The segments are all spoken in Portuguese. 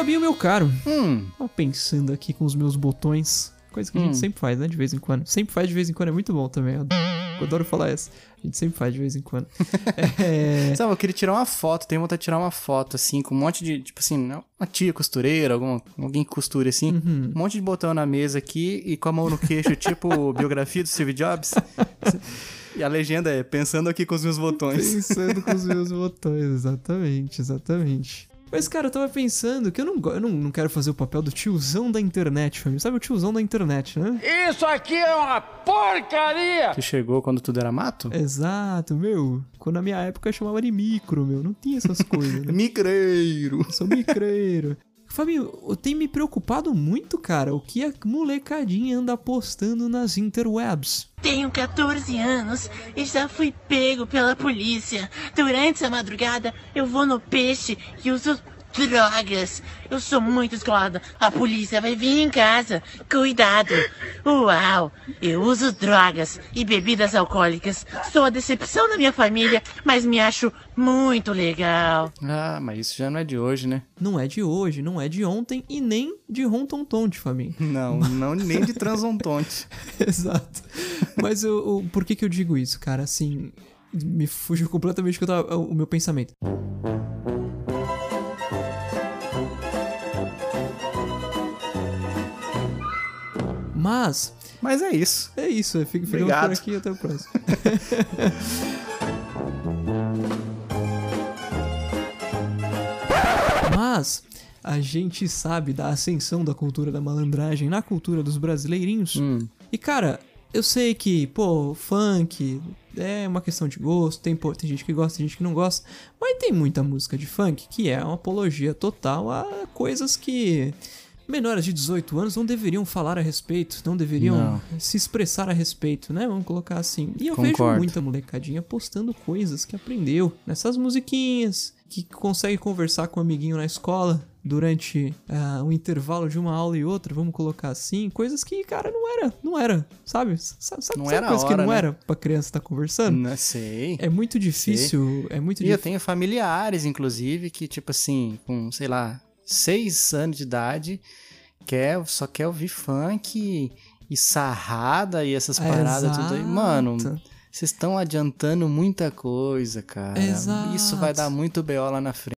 Fabinho, meu caro, Hum, tava pensando aqui com os meus botões. Coisa que a gente Hum. sempre faz, né? De vez em quando. Sempre faz de vez em quando, é muito bom também. Eu adoro falar essa. A gente sempre faz de vez em quando. é... sabe, eu queria tirar uma foto, tenho vontade de tirar uma foto, assim, com um monte de, tipo assim, uma tia costureira, alguma, alguém que costure, assim, Uhum. um monte de botão na mesa aqui e com a mão no queixo, tipo biografia do Steve Jobs. E a legenda é, pensando aqui com os meus botões. Pensando com os meus botões, exatamente, exatamente. Mas, cara, eu tava pensando que eu não, eu não, não quero fazer o papel do tiozão da internet, família. Sabe o tiozão da internet, né? Isso aqui é uma porcaria! Que chegou quando tudo era mato? Exato, meu. Quando na minha época eu chamava de micro, meu. Não tinha essas coisas, né? Micreiro. Eu sou micreiro. Fabinho, eu tenho me preocupado muito, cara, o que a molecadinha anda postando nas interwebs. Tenho 14 anos e já fui pego pela polícia. Durante a madrugada, eu vou no peixe e uso drogas. Eu sou muito escolada. A polícia vai vir em casa. Cuidado. Uau! Eu uso drogas e bebidas alcoólicas. Sou a decepção da minha família, mas me acho muito legal. Ah, mas isso já não é de hoje, né? Não é de hoje, não é de ontem e nem de rontontonte, Fabinho. Não, não nem de transontonte. Exato. Mas eu, eu- por que que eu digo isso, cara? Assim, me fugiu completamente do que eu tava, o meu pensamento. Mas, Mas é isso. é isso. Fica, ficamos por aqui até o próximo. Mas, a gente sabe da ascensão da cultura da malandragem na cultura dos brasileirinhos. Hum. E cara, eu sei que, pô, funk é uma questão de gosto, tem, pô, tem gente que gosta, tem gente que não gosta, mas tem muita música de funk que é uma apologia total a coisas que menores de 18 anos não deveriam falar a respeito, não deveriam Não. se expressar a respeito, né? Vamos colocar assim. E eu vejo Concordo. muita molecadinha postando coisas que aprendeu nessas musiquinhas, que consegue conversar com um amiguinho na escola durante ah, um intervalo de uma aula e outra, vamos colocar assim, coisas que, cara, não era, não era, sabe? Sabe, sabe, Não sabe era coisa que hora, não né? era pra criança estar conversando? Não sei. É muito difícil, é muito E eu tenho familiares, inclusive, que, tipo assim, com, sei lá, seis anos de idade, quer, só quer ouvir funk e, sarrada e essas paradas tudo aí. Mano, Exato. vocês estão adiantando muita coisa, cara. Exato. Isso vai dar muito BO lá na frente.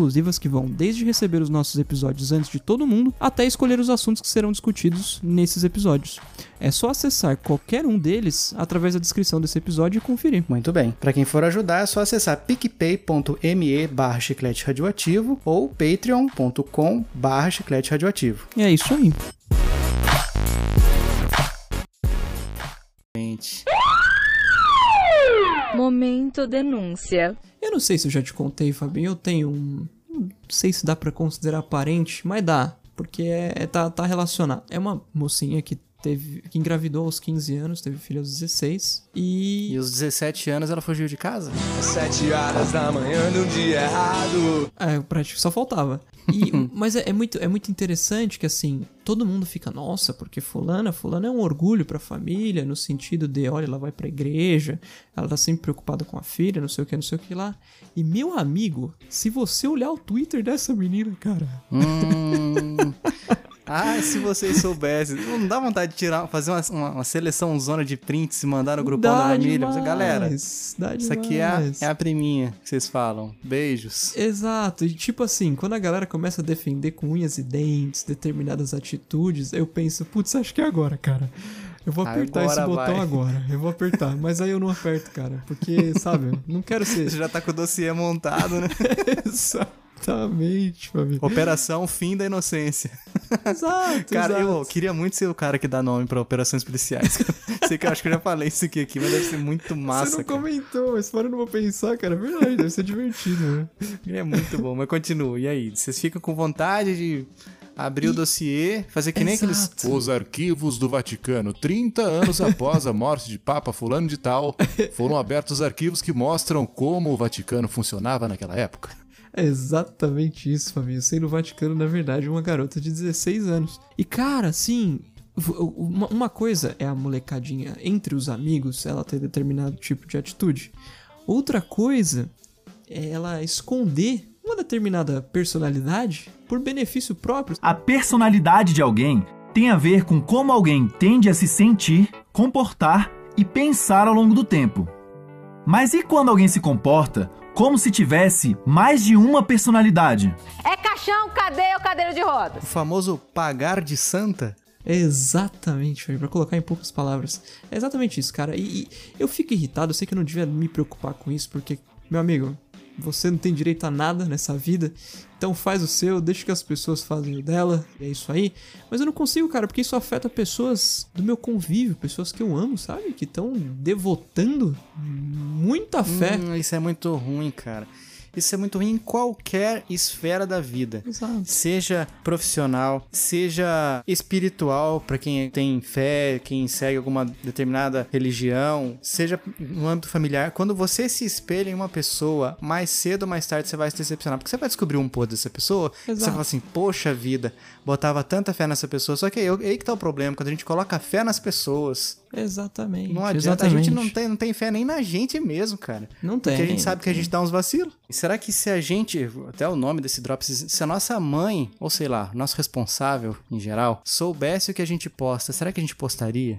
exclusivas que vão desde receber os nossos episódios antes de todo mundo, até escolher os assuntos que serão discutidos nesses episódios. É só acessar qualquer um deles através da descrição desse episódio e conferir. Muito bem. Pra quem for ajudar, é só acessar picpay.me barra chiclete radioativo ou patreon.com barra chiclete radioativo. E é isso aí. Gente, Momento denúncia. Eu não sei se eu já te contei, Fabinho, eu tenho um. Não sei se dá pra considerar parente, mas dá. Porque é, é- tá, tá relacionado. É uma mocinha que teve. que engravidou aos 15 anos, teve filho aos 16. E. e aos 17 anos ela fugiu de casa? Sete horas da manhã num dia errado. É, prático, só faltava. E, mas é, é muito, é muito interessante que, assim, todo mundo fica, nossa, porque fulana, fulana é um orgulho pra família, no sentido de, olha, ela vai pra igreja, ela tá sempre preocupada com a filha, não sei o que, não sei o que lá. E, meu amigo, se você olhar o Twitter dessa menina, cara, Hum. Ah, se vocês soubessem. Não dá vontade de tirar, fazer uma, uma, uma seleção zona de prints e mandar no grupão da família. demais, Galera, dá isso aqui é a, é a priminha que vocês falam. Beijos. Exato, e tipo assim, quando a galera começa a defender com unhas e dentes determinadas atitudes, eu penso, putz, acho que é agora, cara. Eu vou apertar esse Agora botão vai. agora. Eu vou apertar, mas aí eu não aperto, cara. Porque, sabe, não quero Você ser. já tá com o dossiê montado, né? Exatamente, família. Operação Fim da Inocência. Exato, Cara, exato. eu queria muito ser o cara que dá nome pra operações policiais. Sei que eu acho que eu já falei isso aqui, aqui mas deve ser muito massa. Você não cara. comentou, mas para eu não vou pensar, cara. É verdade, deve ser divertido, né? É muito bom, mas continua. E aí? Vocês ficam com vontade de abrir o dossiê, fazer que nem aqueles. Os arquivos do Vaticano, 30 anos após a morte de Papa Fulano de Tal, foram abertos arquivos que mostram como o Vaticano funcionava naquela época. É exatamente isso, Fabinho. Eu sei no Vaticano, na verdade, uma garota de 16 anos. E, cara, assim, uma coisa é a molecadinha entre os amigos, ela ter determinado tipo de atitude. Outra coisa é ela esconder uma determinada personalidade por benefício próprio. A personalidade de alguém tem a ver com como alguém tende a se sentir, comportar e pensar ao longo do tempo. Mas e quando alguém se comporta como se tivesse mais de uma personalidade? É caixão, cadeia ou cadeira de rodas? O famoso pagar de santa? É exatamente, pra colocar em poucas palavras. É exatamente isso, cara. E, e eu fico irritado, eu sei que eu não devia me preocupar com isso, porque, meu amigo, você não tem direito a nada nessa vida. Então faz o seu, deixa que as pessoas fazem o dela, e é isso aí. Mas eu não consigo, cara, porque isso afeta pessoas do meu convívio, pessoas que eu amo, sabe? Que estão devotando muita fé. Hum, isso é muito ruim, cara. Isso é muito ruim em qualquer esfera da vida. Exato. Seja profissional, seja espiritual, pra quem tem fé, quem segue alguma determinada religião, seja no âmbito familiar. Quando você se espelha em uma pessoa, mais cedo ou mais tarde você vai se decepcionar. Porque você vai descobrir um podre dessa pessoa, e você Exato. fala assim, poxa vida, botava tanta fé nessa pessoa. Só que aí, aí que tá o problema, quando a gente coloca fé nas pessoas, Exatamente. não adianta, exatamente. a gente não tem, não tem fé nem na gente mesmo, cara. Não tem. Porque a gente sabe não que a gente dá uns vacilos. E será que se a gente, até o nome desse Drops, se a nossa mãe, ou sei lá, nosso responsável em geral, soubesse o que a gente posta, será que a gente postaria?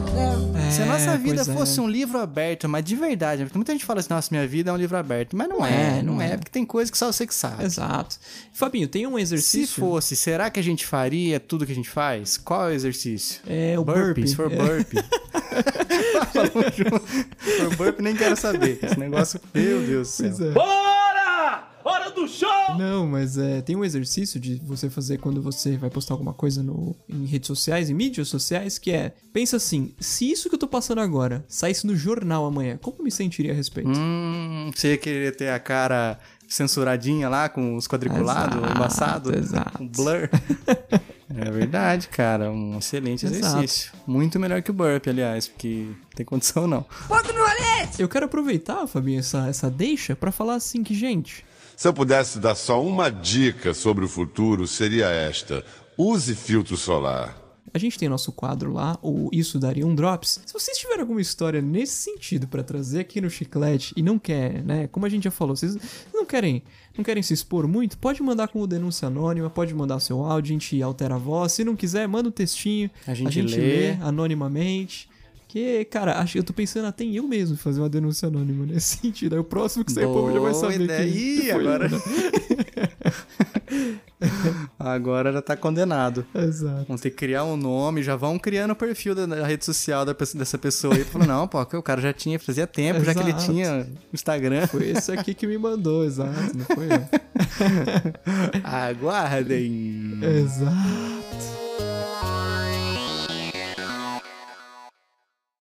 tem. se a nossa É, vida é. fosse um livro aberto, mas de verdade, porque muita gente fala assim, nossa, minha vida é um livro aberto. Mas não é, é, não, não é, é. porque tem coisa que só você que sabe. Exato. Fabinho, tem um Se exercício. fosse, será que a gente faria tudo que a gente faz? Qual é o exercício? É o burpee, burpee. se for É. burpee. Falamos junto. Se for burpee, nem quero saber. Esse negócio, meu Deus do céu. Pois é. Bora! Hora do show! Não, mas é, tem um exercício de você fazer quando você vai postar alguma coisa no, em redes sociais, em mídias sociais, que é, pensa assim, se isso que eu tô passando agora saísse no jornal amanhã, como eu me sentiria a respeito? Hum, você ia querer ter a cara censuradinha lá, com os quadriculados, Exato, embaçado, exato. um blur. é verdade, cara, um excelente Exato. exercício. Muito melhor que o burp, aliás, porque não tem condição não. Eu quero aproveitar, Fabinho, essa, essa deixa pra falar assim que, gente, Se eu pudesse dar só uma dica sobre o futuro, seria esta: use filtro solar. A gente tem nosso quadro lá, o Isso Daria um Drops. Se vocês tiverem alguma história nesse sentido pra trazer aqui no Chiclete e não quer, né, como a gente já falou, vocês não querem, não querem se expor muito, pode mandar como denúncia anônima, pode mandar seu áudio, a gente altera a voz. Se não quiser, manda um textinho, A gente lê. lê anonimamente. Que, cara, acho, eu tô pensando até em eu mesmo fazer uma denúncia anônima nesse sentido. Aí o próximo que sair o povo já vai saber ideia. que, Ih, que foi agora- né? Agora já tá condenado. Exato. Vão ter que criar um nome, já vão criando o perfil da, da rede social da dessa pessoa aí. Falando, não, pô, o cara já tinha, fazia tempo, já que ele Exato. tinha Instagram. Foi esse aqui que me mandou, exato, não foi eu. Aguardem. Exato.